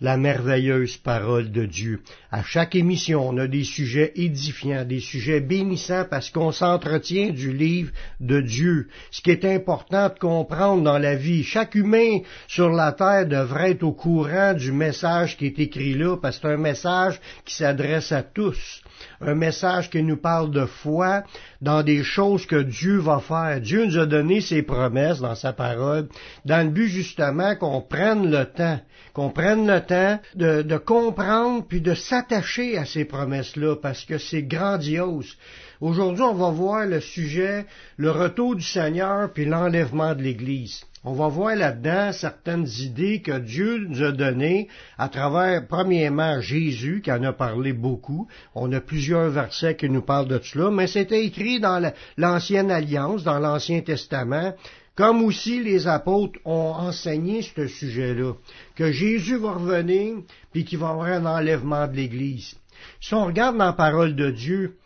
la merveilleuse parole de Dieu. À chaque émission, on a des sujets édifiants, des sujets bénissants parce qu'on s'entretient du livre de Dieu. Ce qui est important de comprendre dans la vie, chaque humain sur la terre devrait être au courant du message qui est écrit là parce que c'est un message qui s'adresse à tous un message qui nous parle de foi dans des choses que Dieu va faire. Dieu nous a donné ses promesses dans sa parole, dans le but justement qu'on prenne le temps, qu'on prenne le temps de, comprendre puis de s'attacher à ces promesses-là, parce que c'est grandiose. Aujourd'hui, on va voir le sujet, le retour du Seigneur puis l'enlèvement de l'Église. On va voir là-dedans certaines idées que Dieu nous a données à travers, premièrement, Jésus, qui en a parlé beaucoup. On a plusieurs versets qui nous parlent de cela, mais c'était écrit dans l'Ancienne Alliance, dans l'Ancien Testament, comme aussi les apôtres ont enseigné ce sujet-là, que Jésus va revenir, puis qu'il va y avoir un enlèvement de l'Église. Si on regarde dans la parole de Dieu,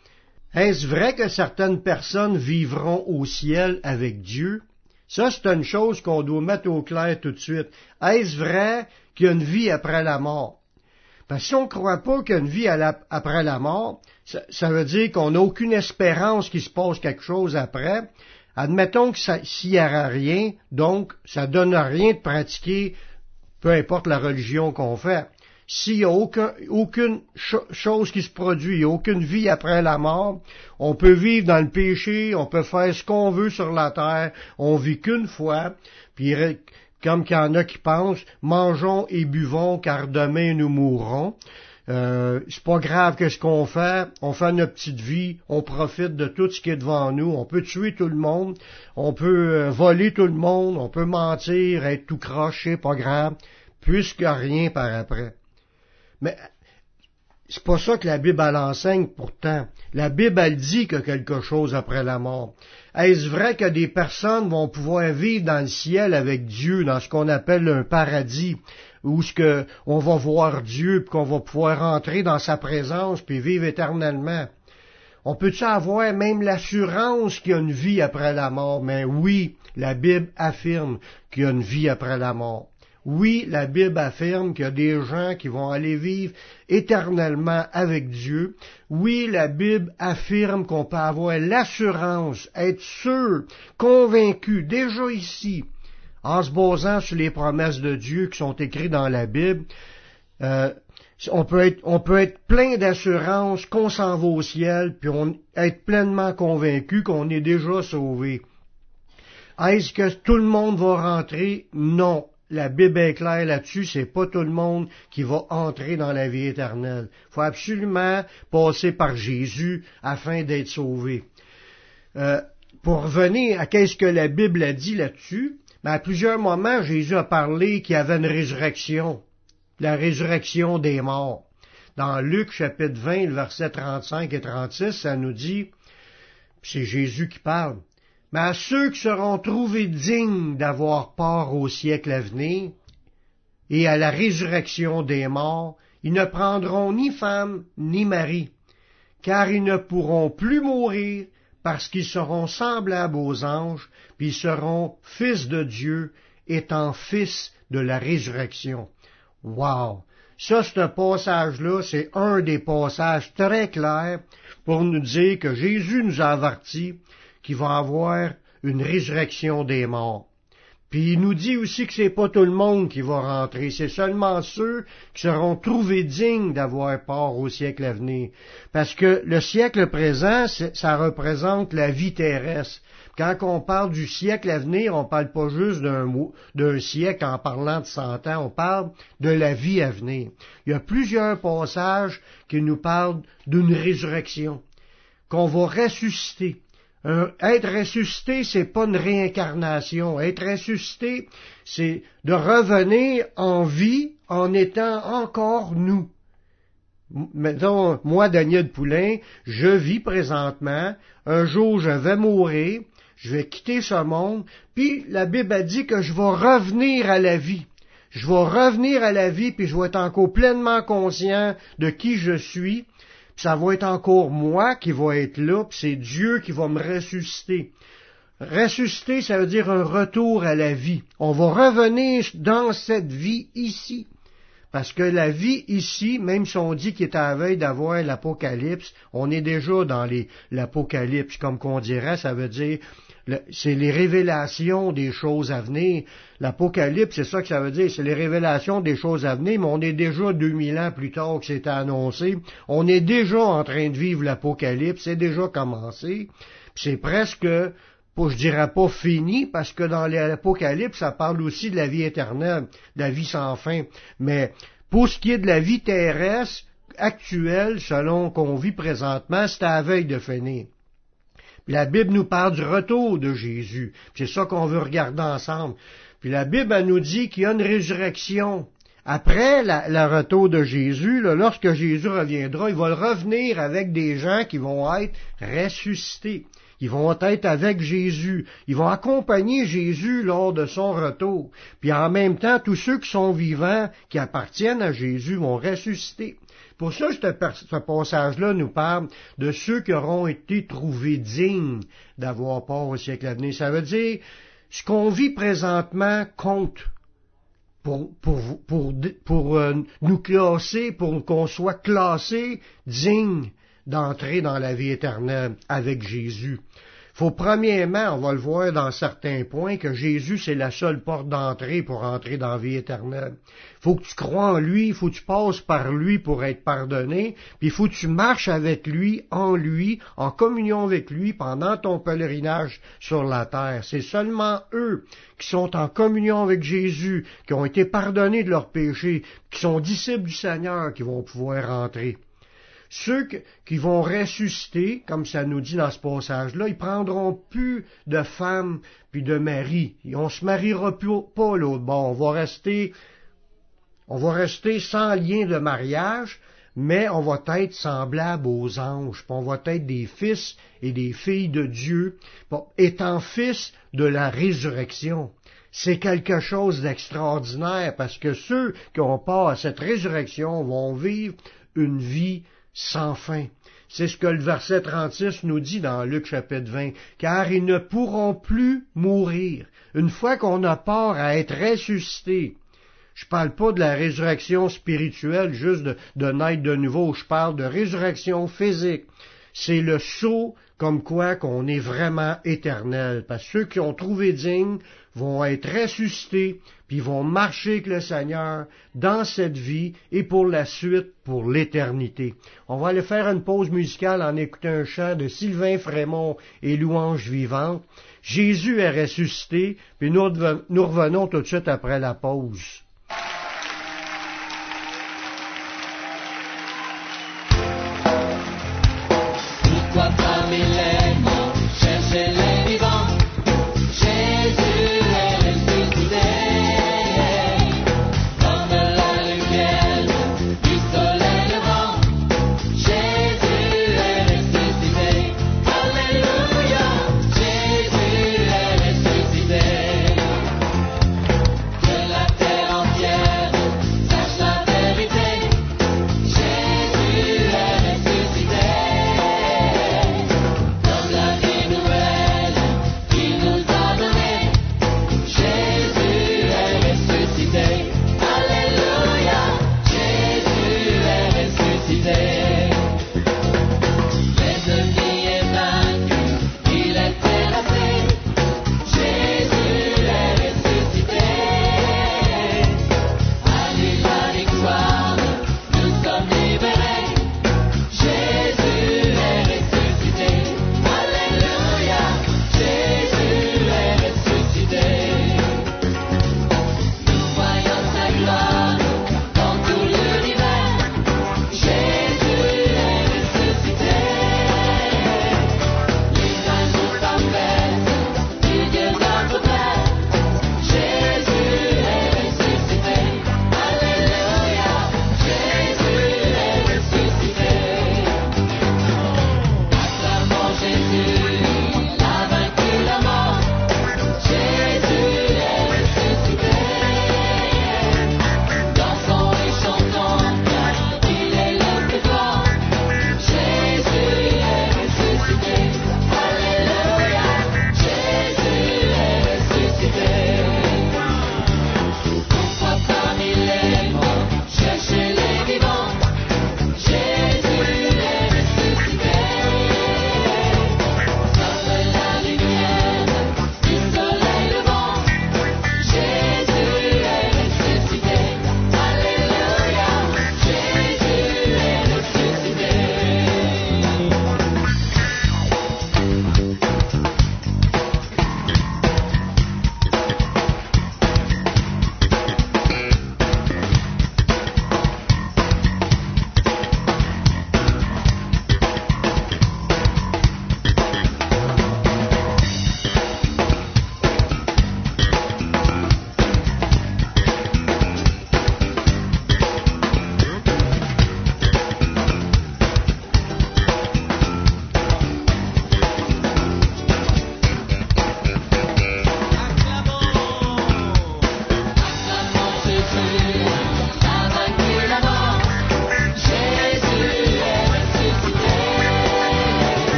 est-ce vrai que certaines personnes vivront au ciel avec Dieu? Ça, c'est une chose qu'on doit mettre au clair tout de suite. Est-ce vrai qu'il y a une vie après la mort? Parce que si on ne croit pas qu'il y a une vie après la mort, ça, veut dire qu'on n'a aucune espérance qu'il se passe quelque chose après. Admettons que s'il n'y aura rien, donc ça donne rien de pratiquer, peu importe la religion qu'on fait s'il n'y a aucune chose qui se produit, aucune vie après la mort, on peut vivre dans le péché, on peut faire ce qu'on veut sur la terre, on vit qu'une fois, puis comme qu'il y en a qui pensent, mangeons et buvons car demain nous mourrons. Euh, c'est pas grave qu'est-ce qu'on fait, on fait notre petite vie, on profite de tout ce qui est devant nous, on peut tuer tout le monde, on peut euh, voler tout le monde, on peut mentir, être tout croché, pas grave, puisque rien par après. Mais c'est pas ça que la Bible elle enseigne pourtant. La Bible elle dit que quelque chose après la mort. Est-ce vrai que des personnes vont pouvoir vivre dans le ciel avec Dieu, dans ce qu'on appelle un paradis, où ce que on va voir Dieu, puis qu'on va pouvoir entrer dans sa présence, puis vivre éternellement? On peut-tu avoir même l'assurance qu'il y a une vie après la mort? Mais oui, la Bible affirme qu'il y a une vie après la mort. Oui, la Bible affirme qu'il y a des gens qui vont aller vivre éternellement avec Dieu. Oui, la Bible affirme qu'on peut avoir l'assurance, être sûr, convaincu, déjà ici, en se basant sur les promesses de Dieu qui sont écrites dans la Bible. Euh, on peut être, plein d'assurance qu'on s'en va au ciel, puis on, être pleinement convaincu qu'on est déjà sauvé. Est-ce que tout le monde va rentrer? Non la Bible est claire là-dessus, c'est pas tout le monde qui va entrer dans la vie éternelle. Il faut absolument passer par Jésus afin d'être sauvé. Euh, pour revenir à qu'est-ce que la Bible a dit là-dessus, ben, à plusieurs moments, Jésus a parlé qu'il y avait une résurrection, la résurrection des morts. Dans Luc chapitre 20, le verset 35 et 36, ça nous dit, c'est Jésus qui parle, mais à ceux qui seront trouvés dignes d'avoir part au siècle à venir et à la résurrection des morts, ils ne prendront ni femme ni mari, car ils ne pourront plus mourir parce qu'ils seront semblables aux anges, puis seront fils de Dieu, étant fils de la résurrection. Wow! Ça, ce passage-là, c'est un des passages très clairs pour nous dire que Jésus nous a avertis qui va avoir une résurrection des morts. Puis il nous dit aussi que c'est pas tout le monde qui va rentrer, c'est seulement ceux qui seront trouvés dignes d'avoir part au siècle à venir. Parce que le siècle présent, ça représente la vie terrestre. Quand on parle du siècle à venir, on parle pas juste d'un d'un siècle en parlant de cent ans, on parle de la vie à venir. Il y a plusieurs passages qui nous parlent d'une résurrection, qu'on va ressusciter être ressuscité, c'est pas une réincarnation. Être ressuscité, c'est de revenir en vie en étant encore nous. mettons, moi, Daniel Poulain, je vis présentement, un jour je vais mourir, je vais quitter ce monde, puis la Bible a dit que je vais revenir à la vie. Je vais revenir à la vie, puis je vais être encore pleinement conscient de qui je suis, ça va être encore moi qui va être là, puis c'est Dieu qui va me ressusciter. Ressusciter, ça veut dire un retour à la vie. On va revenir dans cette vie ici. Parce que la vie ici, même si on dit qu'il est à la veille d'avoir l'Apocalypse, on est déjà dans l'Apocalypse, comme qu'on dirait, ça veut dire, c'est les révélations des choses à venir. L'Apocalypse, c'est ça que ça veut dire, c'est les révélations des choses à venir, mais on est déjà 2000 ans plus tard que c'était annoncé. On est déjà en train de vivre l'Apocalypse, c'est déjà commencé. C'est presque je dirais pas fini, parce que dans l'Apocalypse, ça parle aussi de la vie éternelle, de la vie sans fin. Mais pour ce qui est de la vie terrestre actuelle, selon qu'on vit présentement, c'est à la veille de finir. La Bible nous parle du retour de Jésus. C'est ça qu'on veut regarder ensemble. Puis la Bible nous dit qu'il y a une résurrection. Après le retour de Jésus, lorsque Jésus reviendra, il va revenir avec des gens qui vont être ressuscités. Ils vont être avec Jésus. Ils vont accompagner Jésus lors de son retour. Puis en même temps, tous ceux qui sont vivants, qui appartiennent à Jésus, vont ressusciter. Pour ça, ce passage-là nous parle de ceux qui auront été trouvés dignes d'avoir part au siècle à venir. Ça veut dire, ce qu'on vit présentement compte pour, pour, pour, euh, nous classer, pour qu'on soit classé digne d'entrer dans la vie éternelle avec Jésus. Faut premièrement, on va le voir dans certains points, que Jésus c'est la seule porte d'entrée pour entrer dans la vie éternelle. Faut que tu crois en lui, faut que tu passes par lui pour être pardonné, puis faut que tu marches avec lui, en lui, en communion avec lui pendant ton pèlerinage sur la terre. C'est seulement eux qui sont en communion avec Jésus, qui ont été pardonnés de leurs péchés, qui sont disciples du Seigneur, qui vont pouvoir entrer. Ceux qui vont ressusciter, comme ça nous dit dans ce passage-là, ils prendront plus de femmes puis de maris. On se mariera plus pas l'autre bord. On va rester, on va rester sans lien de mariage, mais on va être semblable aux anges. on va être des fils et des filles de Dieu, étant fils de la résurrection. C'est quelque chose d'extraordinaire parce que ceux qui ont part à cette résurrection vont vivre une vie sans fin. C'est ce que le verset 36 nous dit dans Luc chapitre 20, car ils ne pourront plus mourir. Une fois qu'on a part à être ressuscité, je parle pas de la résurrection spirituelle, juste de, de naître de nouveau, je parle de résurrection physique. C'est le saut comme quoi qu'on est vraiment éternel, parce que ceux qui ont trouvé digne vont être ressuscités, puis vont marcher avec le Seigneur dans cette vie et pour la suite, pour l'éternité. On va aller faire une pause musicale en écoutant un chant de Sylvain Frémont et Louange vivante. Jésus est ressuscité, puis nous revenons tout de suite après la pause.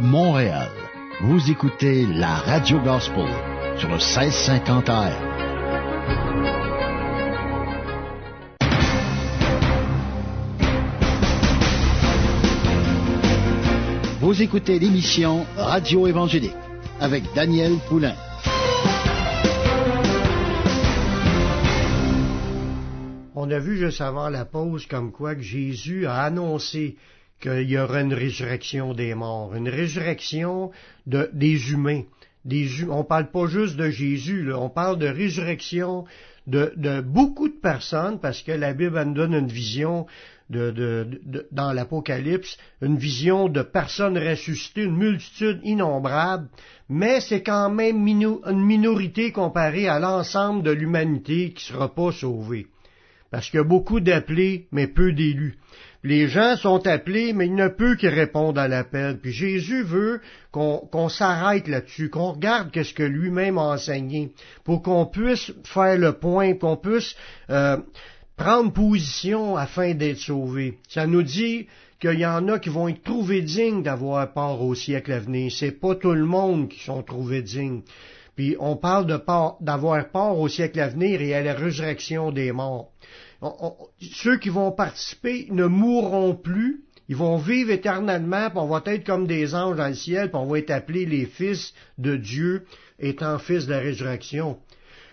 Montréal. Vous écoutez la Radio Gospel sur le 1650 AM. Vous écoutez l'émission Radio Évangélique avec Daniel Poulain. On a vu juste avant la pause comme quoi que Jésus a annoncé qu'il y aura une résurrection des morts, une résurrection de, des humains. On parle pas juste de Jésus, on parle de résurrection de, beaucoup de personnes, parce que la Bible nous donne une vision dans l'Apocalypse, une vision de personnes ressuscitées, une multitude innombrable, mais c'est quand même une minorité comparée à l'ensemble de l'humanité qui ne sera pas sauvée. Parce qu'il y a beaucoup d'appelés, mais peu d'élus. Les gens sont appelés, mais il n'y a peu qui répondent à l'appel. Puis Jésus veut qu'on s'arrête là-dessus, qu'on regarde qu'est-ce que lui-même a enseigné, pour qu'on puisse faire le point, qu'on puisse euh, prendre position afin d'être sauvé. Ça nous dit qu'il y en a qui vont être trouvés dignes d'avoir part au siècle à venir. C'est pas tout le monde qui sont trouvés dignes. Puis on parle d'avoir part au siècle à venir et à la résurrection des morts ceux qui vont participer ne mourront plus, ils vont vivre éternellement, puis on va être comme des anges dans le ciel, puis on va être appelés les fils de Dieu, étant fils de la résurrection.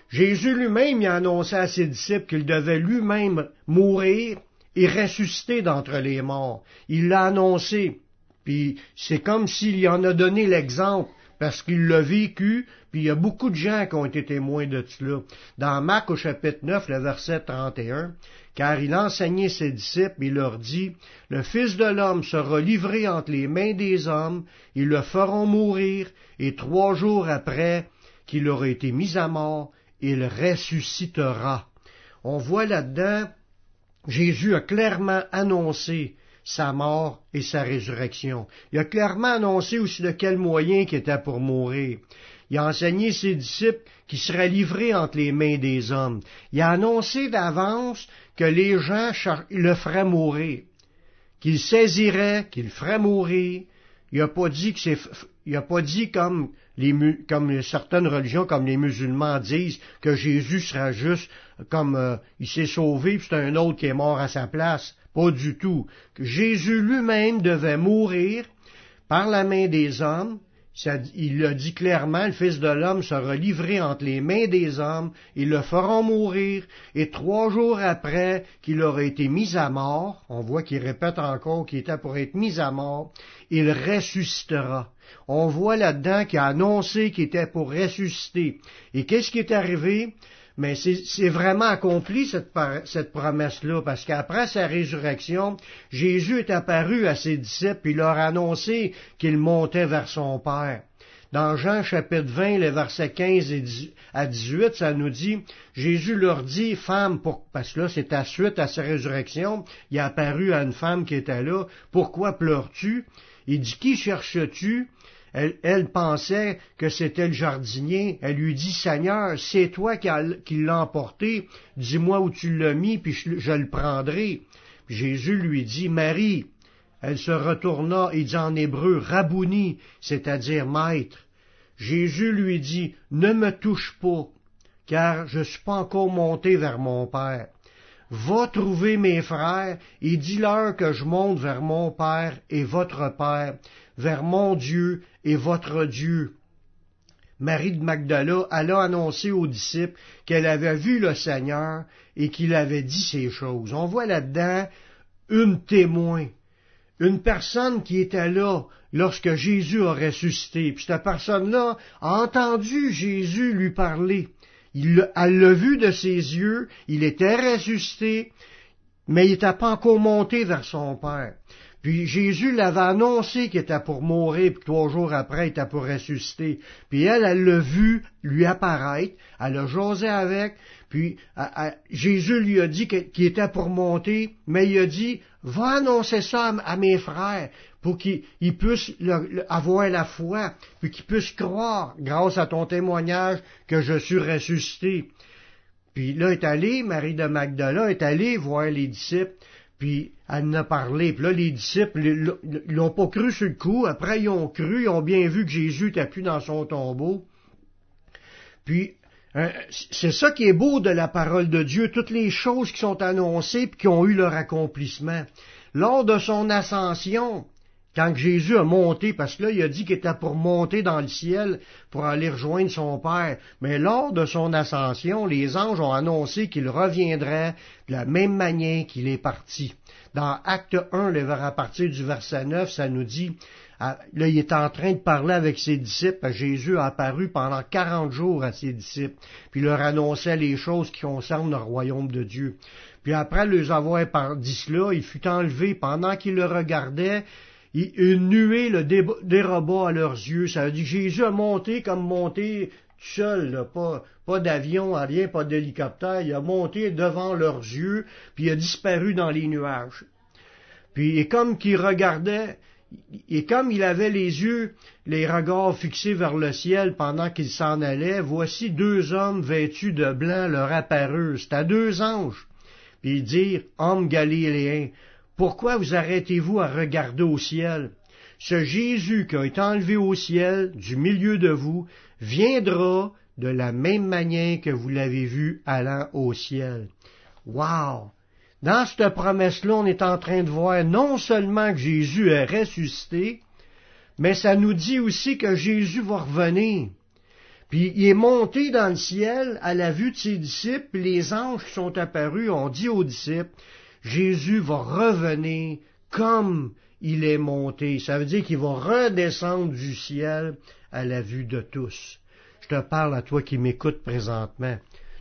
Jésus lui-même y a annoncé à ses disciples qu'il devait lui-même mourir et ressusciter d'entre les morts. Il l'a annoncé. Puis c'est comme s'il en a donné l'exemple parce qu'il l'a vécu, puis il y a beaucoup de gens qui ont été témoins de cela. Dans Marc au chapitre 9, le verset 31, car il enseignait ses disciples, il leur dit, Le Fils de l'homme sera livré entre les mains des hommes, ils le feront mourir, et trois jours après qu'il aura été mis à mort, il ressuscitera. On voit là-dedans, Jésus a clairement annoncé sa mort et sa résurrection. Il a clairement annoncé aussi de quel moyen qu'il était pour mourir. Il a enseigné ses disciples qu'il serait livré entre les mains des hommes. Il a annoncé d'avance que les gens le feraient mourir, qu'il saisirait, qu'il ferait mourir. Il n'a pas dit que c'est, il n'a pas dit comme les, comme certaines religions, comme les musulmans disent, que Jésus sera juste comme euh, il s'est sauvé, puis c'est un autre qui est mort à sa place. Pas du tout. Jésus lui-même devait mourir par la main des hommes. il l'a dit clairement, le Fils de l'homme sera livré entre les mains des hommes, ils le feront mourir, et trois jours après qu'il aura été mis à mort, on voit qu'il répète encore qu'il était pour être mis à mort, il ressuscitera. On voit là-dedans qu'il a annoncé qu'il était pour ressusciter. Et qu'est-ce qui est arrivé? Mais c'est vraiment accompli cette, promesse-là, parce qu'après sa résurrection, Jésus est apparu à ses disciples, et leur a annoncé qu'il montait vers son Père. Dans Jean chapitre 20, les versets 15 à 18, ça nous dit, Jésus leur dit, femme, parce que là c'est à suite à sa résurrection, il a apparu à une femme qui était là, pourquoi pleures-tu? Il dit, qui cherches-tu? Elle, pensait que c'était le jardinier. Elle lui dit, Seigneur, c'est toi qui, l'as emporté. Dis-moi où tu l'as mis, puis je, le prendrai. Jésus lui dit, Marie. Elle se retourna et dit en hébreu, Rabouni, c'est-à-dire maître. Jésus lui dit, Ne me touche pas, car je ne suis pas encore monté vers mon Père. Va trouver mes frères et dis-leur que je monte vers mon Père et votre Père, vers mon Dieu et votre Dieu. Marie de Magdala alla annoncer aux disciples qu'elle avait vu le Seigneur et qu'il avait dit ces choses. On voit là-dedans une témoin, une personne qui était là lorsque Jésus a ressuscité. Puis cette personne-là a entendu Jésus lui parler. Il, elle l'a vu de ses yeux, il était ressuscité, mais il n'était pas encore monté vers son Père. Puis Jésus l'avait annoncé qu'il était pour mourir, puis trois jours après, il était pour ressusciter. Puis elle, elle l'a vu lui apparaître, elle a jasé avec, puis Jésus lui a dit qu'il était pour monter, mais il a dit, va annoncer ça à, mes frères, pour qu'ils puissent avoir la foi, puis qu'ils puissent croire, grâce à ton témoignage, que je suis ressuscité. Puis là est allé, Marie de Magdala est allée voir les disciples, Puis elle en a parlé. Puis là, les disciples, l'ont pas cru sur le coup. Après, ils ont cru, ils ont bien vu que Jésus n'était plus dans son tombeau. Puis, euh, c'est ça qui est beau de la parole de Dieu, toutes les choses qui sont annoncées puis qui ont eu leur accomplissement. Lors de son ascension, quand Jésus a monté, parce que là, il a dit qu'il était pour monter dans le ciel pour aller rejoindre son Père, mais lors de son ascension, les anges ont annoncé qu'il reviendrait de la même manière qu'il est parti. Dans Acte 1, à partir du verset 9, ça nous dit, là, il est en train de parler avec ses disciples. Jésus a apparu pendant quarante jours à ses disciples, puis leur annonçait les choses qui concernent le royaume de Dieu. Puis après les avoir dit cela, il fut enlevé pendant qu'il le regardait une nuée le déroba à leurs yeux. Ça veut dire Jésus a monté comme monté tout seul, pas, pas d'avion, rien, pas d'hélicoptère. Il a monté devant leurs yeux, puis il a disparu dans les nuages. Puis, et comme qu'il regardait, et comme il avait les yeux, les regards fixés vers le ciel pendant qu'il s'en allait, voici deux hommes vêtus de blanc leur apparurent. C'était deux anges. Puis ils dirent, Hommes galiléens, pourquoi vous arrêtez-vous à regarder au ciel? Ce Jésus qui a été enlevé au ciel du milieu de vous viendra de la même manière que vous l'avez vu allant au ciel. Wow! Dans cette promesse-là, on est en train de voir non seulement que Jésus est ressuscité, mais ça nous dit aussi que Jésus va revenir. Puis il est monté dans le ciel à la vue de ses disciples, les anges sont apparus ont dit aux disciples, Jésus va revenir comme il est monté. Ça veut dire qu'il va redescendre du ciel à la vue de tous. Je te parle à toi qui m'écoutes présentement.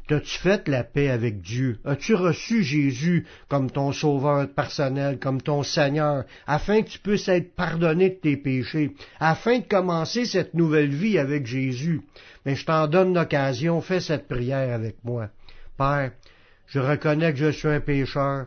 T'as-tu fait la paix avec Dieu? As-tu reçu Jésus comme ton sauveur personnel, comme ton Seigneur, afin que tu puisses être pardonné de tes péchés, afin de commencer cette nouvelle vie avec Jésus? Mais je t'en donne l'occasion, fais cette prière avec moi. Père, je reconnais que je suis un pécheur,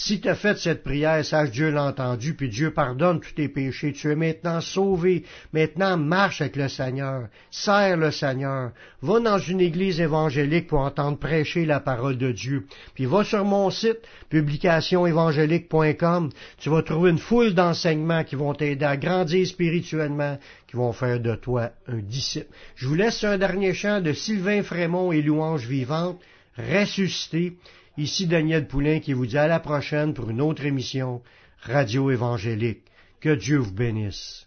Si tu as fait cette prière, sache Dieu l'a entendu, puis Dieu pardonne tous tes péchés. Tu es maintenant sauvé. Maintenant, marche avec le Seigneur. Sers le Seigneur. Va dans une église évangélique pour entendre prêcher la parole de Dieu. Puis va sur mon site, publicationévangélique.com. Tu vas trouver une foule d'enseignements qui vont t'aider à grandir spirituellement, qui vont faire de toi un disciple. Je vous laisse un dernier chant de Sylvain Frémont et Louange vivante, ressuscité. Ici Daniel Poulain qui vous dit à la prochaine pour une autre émission Radio Évangélique. Que Dieu vous bénisse.